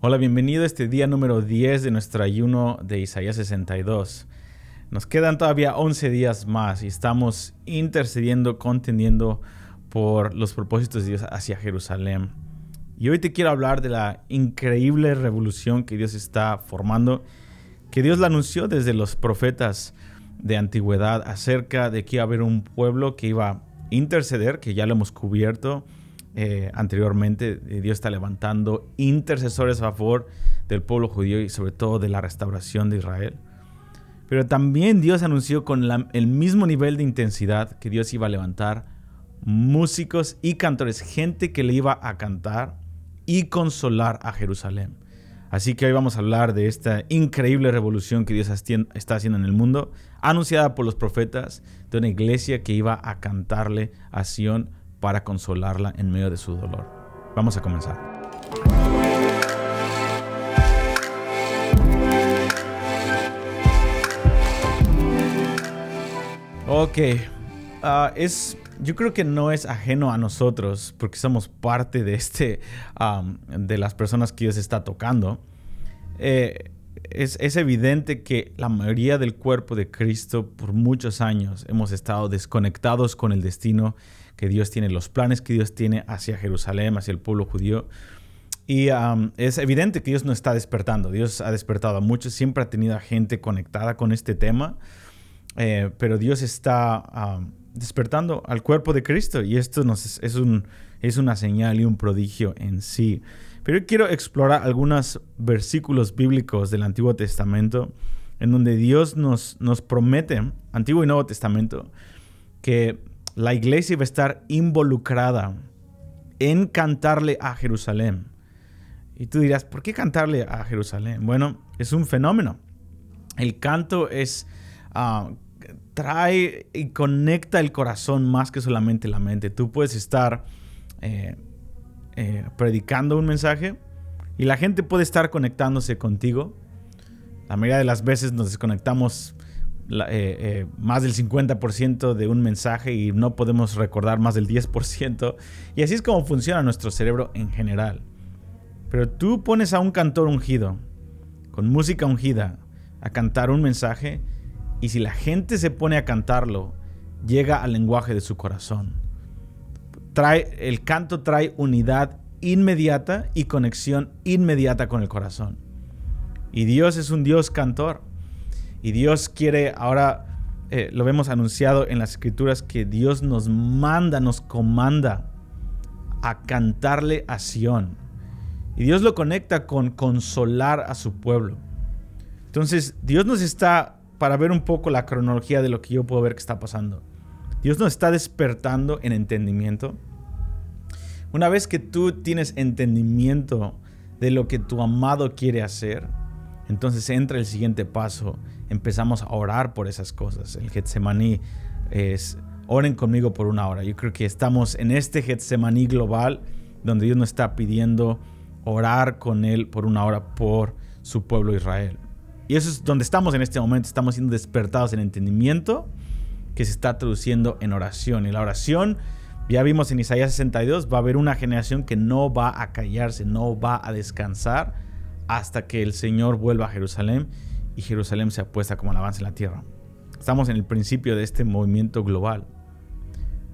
Hola, bienvenido a este día número 10 de nuestro ayuno de Isaías 62. Nos quedan todavía 11 días más y estamos intercediendo, contendiendo por los propósitos de Dios hacia Jerusalén. Y hoy te quiero hablar de la increíble revolución que Dios está formando, que Dios la anunció desde los profetas de antigüedad acerca de que iba a haber un pueblo que iba a interceder, que ya lo hemos cubierto, eh, anteriormente, eh, Dios está levantando intercesores a favor del pueblo judío y sobre todo de la restauración de Israel. Pero también Dios anunció con el mismo nivel de intensidad que Dios iba a levantar músicos y cantores, gente que le iba a cantar y consolar a Jerusalén. Así que hoy vamos a hablar de esta increíble revolución que Dios está haciendo en el mundo, anunciada por los profetas de una iglesia que iba a cantarle a Sion para consolarla en medio de su dolor. Vamos a comenzar. Ok, ah, es, yo creo que no es ajeno a nosotros porque somos parte de este, de las personas que Dios está tocando. Eh, es, es, evidente que la mayoría del cuerpo de Cristo por muchos años hemos estado desconectados con el destino que Dios tiene, los planes que Dios tiene hacia Jerusalén, hacia el pueblo judío. Y es evidente que Dios no está despertando. Dios ha despertado a muchos, siempre ha tenido a gente conectada con este tema, eh, pero Dios está despertando al cuerpo de Cristo y esto es, un, es una señal y un prodigio en sí. Pero yo quiero explorar algunos versículos bíblicos del Antiguo Testamento en donde Dios nos promete, Antiguo y Nuevo Testamento, que la iglesia va a estar involucrada en cantarle a Jerusalén. Y tú dirás, ¿por qué cantarle a Jerusalén? Bueno, es un fenómeno. El canto es... Ah, trae y conecta el corazón más que solamente la mente. Tú puedes estar eh, eh, predicando un mensaje y la gente puede estar conectándose contigo. La mayoría de las veces nos desconectamos eh, eh, más del 50% de un mensaje y no podemos recordar más del 10%. Y así es como funciona nuestro cerebro en general. Pero tú pones a un cantor ungido, con música ungida, a cantar un mensaje y si la gente se pone a cantarlo, llega al lenguaje de su corazón. Trae, el canto trae unidad inmediata y conexión inmediata con el corazón. Y Dios es un Dios cantor. Y Dios quiere, ahora eh, lo vemos anunciado en las escrituras, que Dios nos manda, nos comanda a cantarle a Sión. Y Dios lo conecta con consolar a su pueblo. Entonces, Dios nos está, para ver un poco la cronología de lo que yo puedo ver que está pasando, Dios nos está despertando en entendimiento. Una vez que tú tienes entendimiento de lo que tu amado quiere hacer, entonces entra el siguiente paso. Empezamos a orar por esas cosas. El Getsemaní es, oren conmigo por una hora. Yo creo que estamos en este Getsemaní global donde Dios nos está pidiendo orar con Él por una hora por su pueblo Israel. Y eso es donde estamos en este momento. Estamos siendo despertados en entendimiento que se está traduciendo en oración. Y la oración, ya vimos en Isaías 62, va a haber una generación que no va a callarse, no va a descansar hasta que el Señor vuelva a Jerusalén y Jerusalén se apuesta como avance en la tierra. Estamos en el principio de este movimiento global.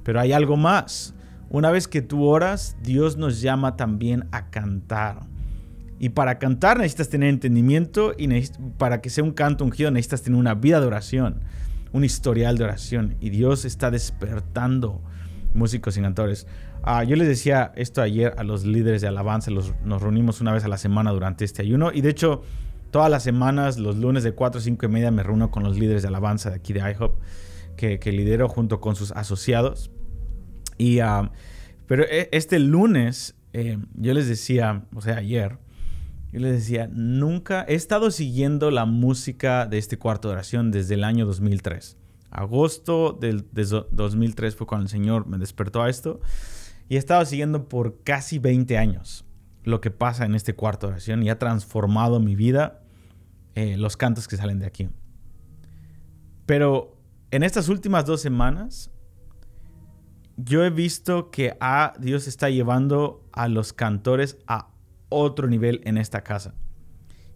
Pero hay algo más. Una vez que tú oras, Dios nos llama también a cantar. Y para cantar necesitas tener entendimiento y para que sea un canto ungido necesitas tener una vida de oración, un historial de oración. Y Dios está despertando músicos y cantores. Ah, yo les decía esto ayer a los líderes de alabanza, nos reunimos una vez a la semana durante este ayuno y de hecho todas las semanas, los lunes de 4 o 5 y media me reúno con los líderes de alabanza de aquí de IHOP que, que lidero junto con sus asociados. Y, ah, pero e, este lunes eh, yo les decía, o sea, ayer, yo les decía, nunca he estado siguiendo la música de este cuarto de oración desde el año 2003. Agosto del, de 2003 fue cuando el Señor me despertó a esto. Y he estado siguiendo por casi 20 años lo que pasa en este cuarto de oración y ha transformado mi vida eh, los cantos que salen de aquí. Pero en estas últimas dos semanas, yo he visto que a Dios está llevando a los cantores a otro nivel en esta casa.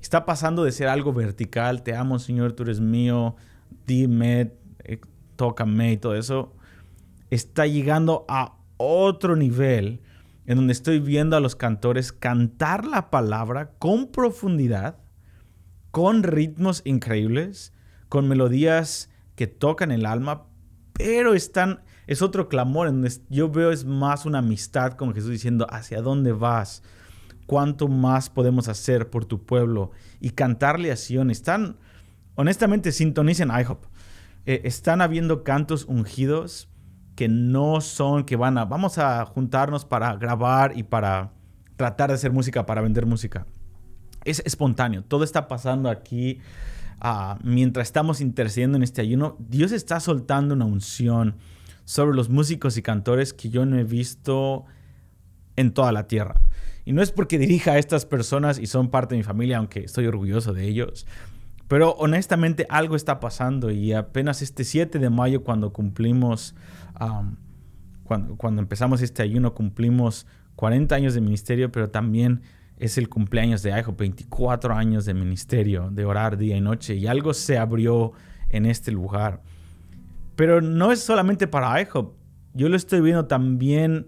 Está pasando de ser algo vertical, te amo Señor, tú eres mío, dime, tócame y todo eso. Está llegando a otro nivel en donde estoy viendo a los cantores cantar la palabra con profundidad, con ritmos increíbles, con melodías que tocan el alma, pero están, es otro clamor en donde yo veo es más una amistad con Jesús diciendo, ¿hacia dónde vas? ¿Cuánto más podemos hacer por tu pueblo? Y cantarle a Sion. Están, honestamente, sintonicen IHOP. Eh, están habiendo cantos ungidos que no son que van a, vamos a juntarnos para grabar y para tratar de hacer música, para vender música. Es espontáneo, todo está pasando aquí Ah, mientras estamos intercediendo en este ayuno, Dios está soltando una unción sobre los músicos y cantores que yo no he visto en toda la tierra. Y no es porque dirija a estas personas y son parte de mi familia, aunque estoy orgulloso de ellos. Pero honestamente algo está pasando y apenas este 7 de mayo cuando cumplimos, cuando, empezamos este ayuno, cumplimos 40 años de ministerio, pero también es el cumpleaños de IHOP, 24 años de ministerio, de orar día y noche, y algo se abrió en este lugar. Pero no es solamente para IHOP, yo lo estoy viendo también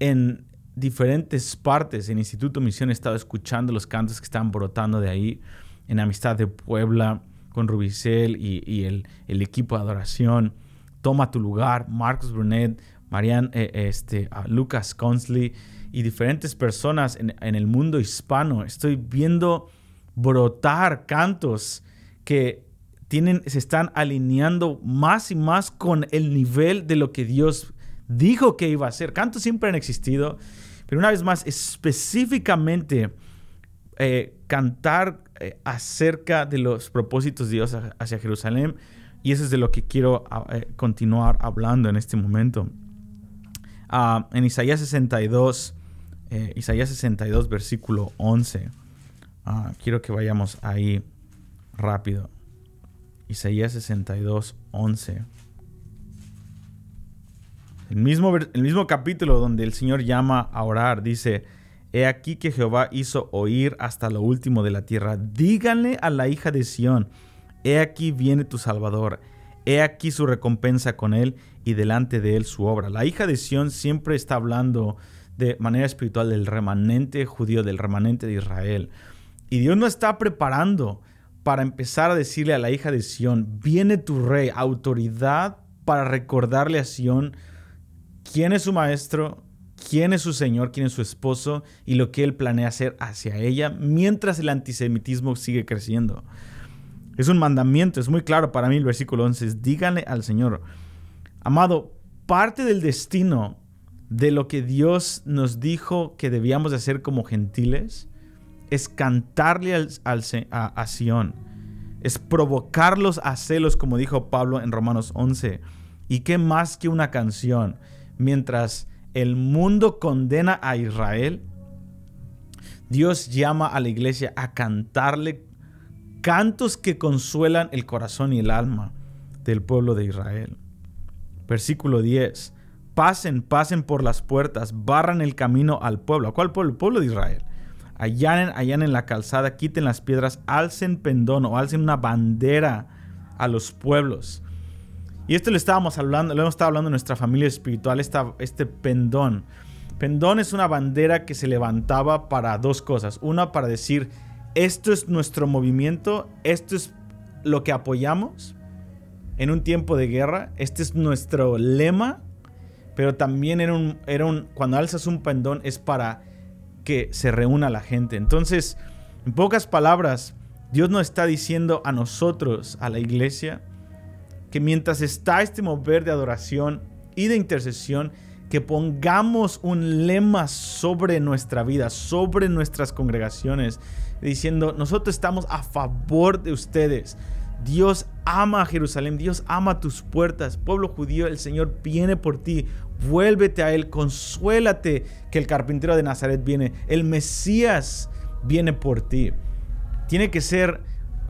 en diferentes partes. En Instituto Misión he estado escuchando los cantos que están brotando de ahí, en Amistad de Puebla, con Rubicel y, el, equipo de adoración. Toma tu lugar, Marcos Brunet, Marian, eh, este, Lucas Consley y diferentes personas en, el mundo hispano. Estoy viendo brotar cantos que tienen, se están alineando más y más con el nivel de lo que Dios dijo que iba a ser. Cantos siempre han existido, pero una vez más, específicamente eh, cantar eh, acerca de los propósitos de Dios hacia Jerusalén. Y eso es de lo que quiero eh, continuar hablando en este momento. Ah, en Isaías 62, eh, Isaías 62, versículo 11. Ah, quiero que vayamos ahí rápido. Isaías 62, 11. El mismo, el mismo capítulo donde el Señor llama a orar, dice, He aquí que Jehová hizo oír hasta lo último de la tierra. Díganle a la hija de Sión, He aquí viene tu Salvador. He aquí su recompensa con él y delante de él su obra. La hija de Sión siempre está hablando de manera espiritual del remanente judío, del remanente de Israel. Y Dios no está preparando para empezar a decirle a la hija de Sión, viene tu rey, autoridad para recordarle a Sión quién es su maestro, quién es su señor, quién es su esposo y lo que él planea hacer hacia ella mientras el antisemitismo sigue creciendo. Es un mandamiento, es muy claro para mí el versículo 11, díganle al Señor, amado, parte del destino de lo que Dios nos dijo que debíamos de hacer como gentiles es cantarle a, a Sion, es provocarlos a celos, como dijo Pablo en Romanos 11. ¿Y qué más que una canción? Mientras el mundo condena a Israel, Dios llama a la iglesia a cantarle cantos que consuelan el corazón y el alma del pueblo de Israel. Versículo 10 pasen, pasen por las puertas, barran el camino al pueblo. ¿A cuál pueblo? El pueblo de Israel. Allanen, allanen en la calzada, quiten las piedras, alcen pendón o alcen una bandera a los pueblos. Y esto le estábamos hablando, lo hemos estado hablando en nuestra familia espiritual, este pendón. Pendón es una bandera que se levantaba para dos cosas. Una, para decir, esto es nuestro movimiento, esto es lo que apoyamos en un tiempo de guerra, este es nuestro lema pero también era un, era un, cuando alzas un pendón es para que se reúna la gente. Entonces, en pocas palabras, Dios nos está diciendo a nosotros, a la iglesia, que mientras está este mover de adoración y de intercesión, que pongamos un lema sobre nuestra vida, sobre nuestras congregaciones, diciendo, nosotros estamos a favor de ustedes. Dios ama a Jerusalén, Dios ama tus puertas. Pueblo judío, el Señor viene por ti. Vuélvete a Él, consuélate que el carpintero de Nazaret viene. El Mesías viene por ti. Tiene que ser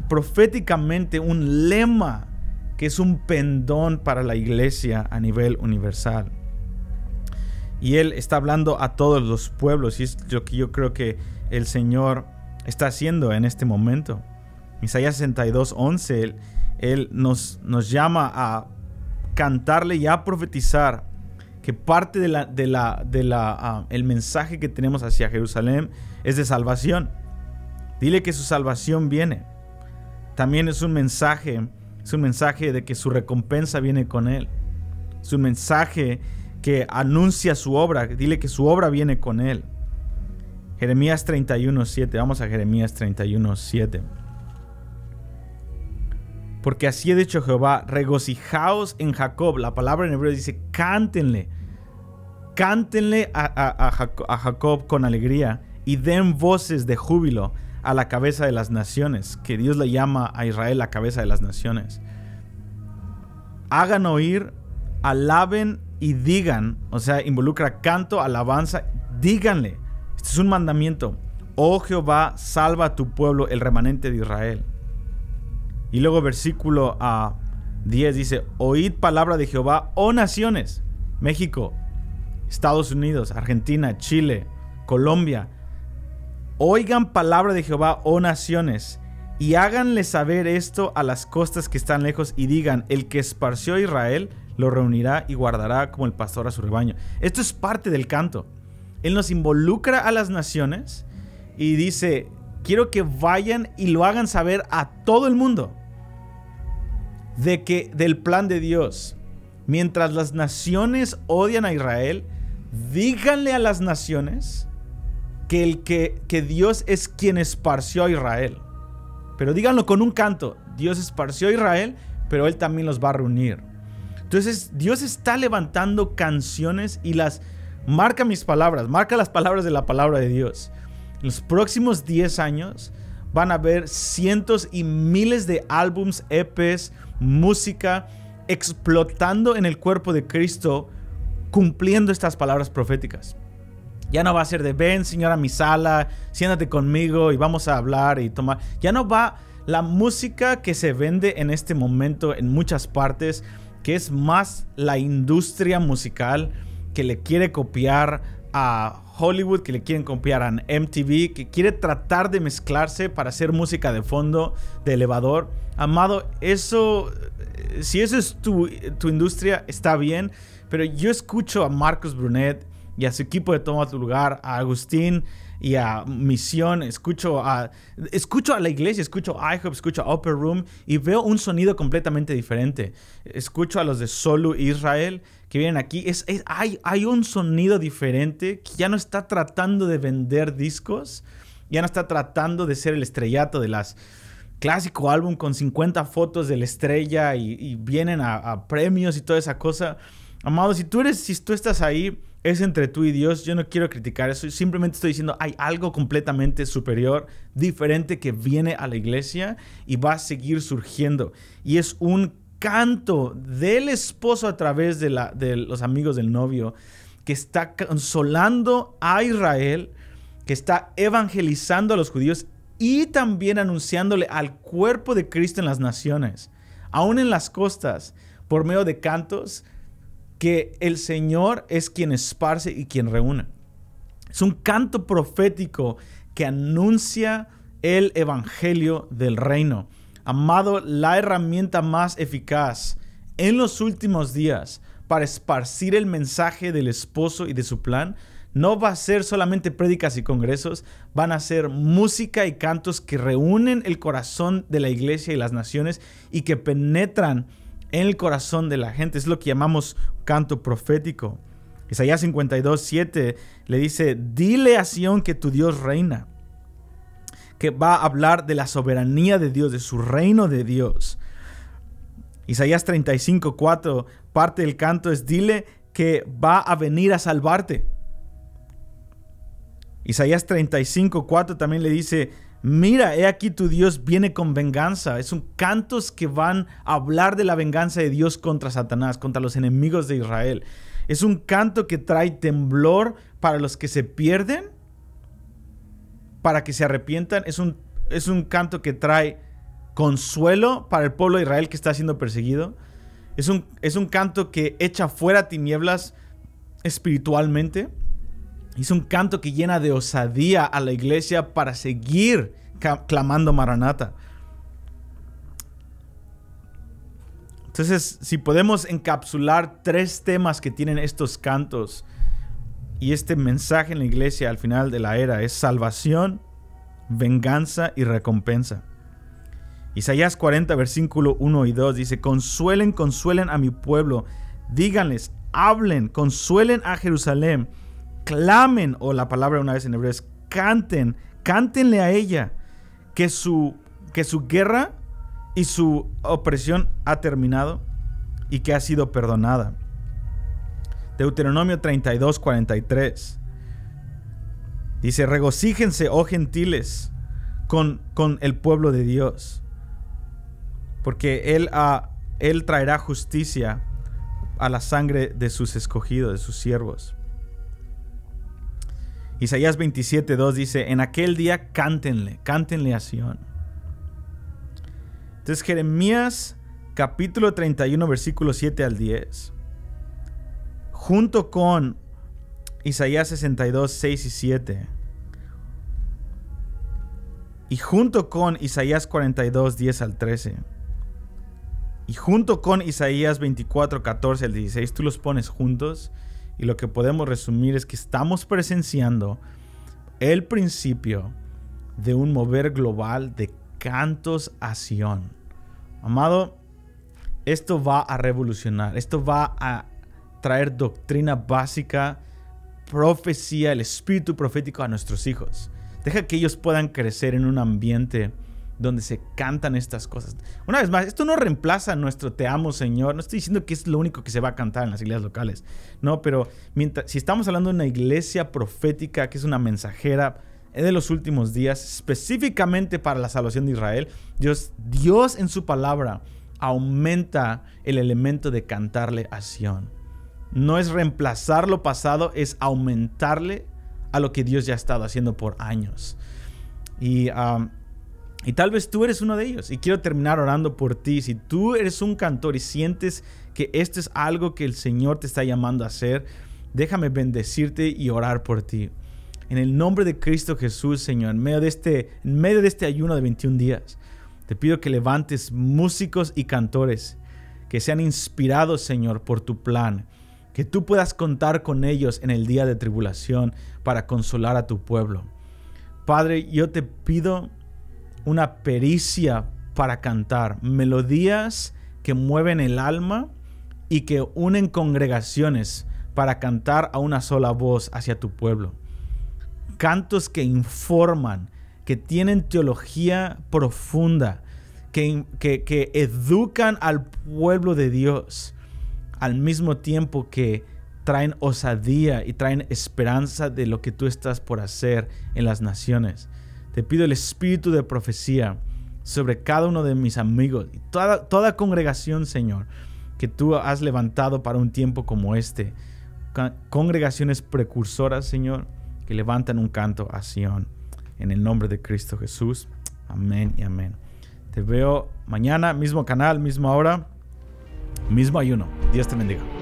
proféticamente un lema que es un pendón para la iglesia a nivel universal. Y Él está hablando a todos los pueblos y es lo que yo creo que el Señor está haciendo en este momento. Isaías 62, 11, él, él nos, nos llama a cantarle y a profetizar que parte de la, de la, de la, el mensaje que tenemos hacia Jerusalén es de salvación. Dile que su salvación viene. También es un mensaje, es un mensaje de que su recompensa viene con él. Es un mensaje que anuncia su obra. Dile que su obra viene con él. Jeremías 31.7. Vamos a Jeremías 31.7. Porque así ha dicho Jehová, regocijaos en Jacob. La palabra en hebreo dice, cántenle. Cántenle a, Jacob con alegría y den voces de júbilo a la cabeza de las naciones, que Dios le llama a Israel la cabeza de las naciones. Hagan oír, alaben y digan, o sea, involucra canto, alabanza, díganle. Este es un mandamiento. Oh Jehová, salva a tu pueblo, el remanente de Israel. Y luego versículo a ah, 10 dice, oíd palabra de Jehová, oh naciones, México, Estados Unidos, Argentina, Chile, Colombia. Oigan palabra de Jehová, oh naciones, y háganle saber esto a las costas que están lejos y digan, el que esparció a Israel lo reunirá y guardará como el pastor a su rebaño. Esto es parte del canto. Él nos involucra a las naciones y dice, quiero que vayan y lo hagan saber a todo el mundo de que del plan de Dios. Mientras las naciones odian a Israel, díganle a las naciones que, el que, que Dios es quien esparció a Israel. Pero díganlo con un canto. Dios esparció a Israel, pero Él también los va a reunir. Entonces Dios está levantando canciones y las... Marca mis palabras, marca las palabras de la palabra de Dios. En los próximos 10 años van a haber cientos y miles de álbums, EPs, música, explotando en el cuerpo de Cristo, cumpliendo estas palabras proféticas. Ya no va a ser de ven, señora, a mi sala, siéntate conmigo y vamos a hablar y tomar. Ya no va la música que se vende en este momento en muchas partes, que es más la industria musical que le quiere copiar a Hollywood, que le quieren copiar a MTV, que quiere tratar de mezclarse para hacer música de fondo, de elevador. Amado, eso, eh, si eso es tu, tu industria, está bien, pero yo escucho a Marcos Brunet y a su equipo de Toma tu lugar, a Agustín y a Misión, escucho a, escucho a la iglesia, escucho a IHOP, escucho a Upper Room y veo un sonido completamente diferente. Escucho a los de Solo Israel que vienen aquí. Es, hay, hay un sonido diferente que ya no está tratando de vender discos, ya no está tratando de ser el estrellato de las clásico álbum con 50 fotos de la estrella y, vienen a, a premios y toda esa cosa. Amado, si tú eres, si tú estás ahí es entre tú y Dios. Yo no quiero criticar eso. Simplemente estoy diciendo, hay algo completamente superior, diferente que viene a la iglesia y va a seguir surgiendo. Y es un canto del esposo a través de, los amigos del novio que está consolando a Israel, que está evangelizando a los judíos y también anunciándole al cuerpo de Cristo en las naciones, aún en las costas, por medio de cantos que el Señor es quien esparce y quien reúne. Es un canto profético que anuncia el evangelio del reino. Amado, la herramienta más eficaz en los últimos días para esparcir el mensaje del esposo y de su plan no va a ser solamente prédicas y congresos, van a ser música y cantos que reúnen el corazón de la iglesia y las naciones y que penetran en el corazón de la gente. Es lo que llamamos canto profético. Isaías 52, 7 le dice, dile a Sión que tu Dios reina, que va a hablar de la soberanía de Dios, de su reino de Dios. Isaías 35, 4, parte del canto es, dile que va a venir a salvarte. Isaías 35, 4 también le dice, Mira, he aquí tu Dios viene con venganza. Es un cantos que van a hablar de la venganza de Dios contra Satanás, contra los enemigos de Israel. Es un canto que trae temblor para los que se pierden, para que se arrepientan. Es un, es un canto que trae consuelo para el pueblo de Israel que está siendo perseguido. Es un, es un canto que echa fuera tinieblas espiritualmente. Es un canto que llena de osadía a la iglesia para seguir clamando Maranata. Entonces, si podemos encapsular tres temas que tienen estos cantos y este mensaje en la iglesia al final de la era es salvación, venganza y recompensa. Isaías 40, versículo 1 y 2 dice, consuelen, consuelen a mi pueblo, díganles, hablen, consuelen a Jerusalén, clamen, o la palabra una vez en hebreo es canten, cántenle a ella, que su, que su guerra y su opresión ha terminado y que ha sido perdonada. Deuteronomio 32, 43. Dice, regocíjense, oh gentiles, con, con el pueblo de Dios, porque él, él traerá justicia a la sangre de sus escogidos, de sus siervos. Isaías 27, 2 dice, en aquel día cántenle, cántenle a Sion. Entonces Jeremías capítulo 31 versículo 7 al 10, junto con Isaías 62, 6 y 7, y junto con Isaías 42, 10 al 13, y junto con Isaías 24, 14 al 16, tú los pones juntos y lo que podemos resumir es que estamos presenciando el principio de un mover global de cantos a Sion. Amado, esto va a revolucionar, esto va a traer doctrina básica, profecía, el espíritu profético a nuestros hijos. Deja que ellos puedan crecer en un ambiente donde se cantan estas cosas. Una vez más, esto no reemplaza nuestro te amo Señor. No estoy diciendo que es lo único que se va a cantar en las iglesias locales. No, pero mientras, si estamos hablando de una iglesia profética que es una mensajera de los últimos días, específicamente para la salvación de Israel, Dios, Dios en su palabra aumenta el elemento de cantarle a Sión. No es reemplazar lo pasado, es aumentarle a lo que Dios ya ha estado haciendo por años. Y y tal vez tú eres uno de ellos. Y quiero terminar orando por ti. Si tú eres un cantor y sientes que esto es algo que el Señor te está llamando a hacer, déjame bendecirte y orar por ti. En el nombre de Cristo Jesús, Señor, en medio de este, en medio de este ayuno de 21 días, te pido que levantes músicos y cantores que sean inspirados, Señor, por tu plan. Que tú puedas contar con ellos en el día de tribulación para consolar a tu pueblo. Padre, yo te pido una pericia para cantar, melodías que mueven el alma y que unen congregaciones para cantar a una sola voz hacia tu pueblo. Cantos que informan, que tienen teología profunda, que, que, educan al pueblo de Dios, al mismo tiempo que traen osadía y traen esperanza de lo que tú estás por hacer en las naciones. Te pido el espíritu de profecía sobre cada uno de mis amigos y toda, toda congregación, Señor, que tú has levantado para un tiempo como este. Congregaciones precursoras, Señor, que levantan un canto a Sion. En el nombre de Cristo Jesús. Amén y amén. Te veo mañana, mismo canal, misma hora, mismo ayuno. Dios te bendiga.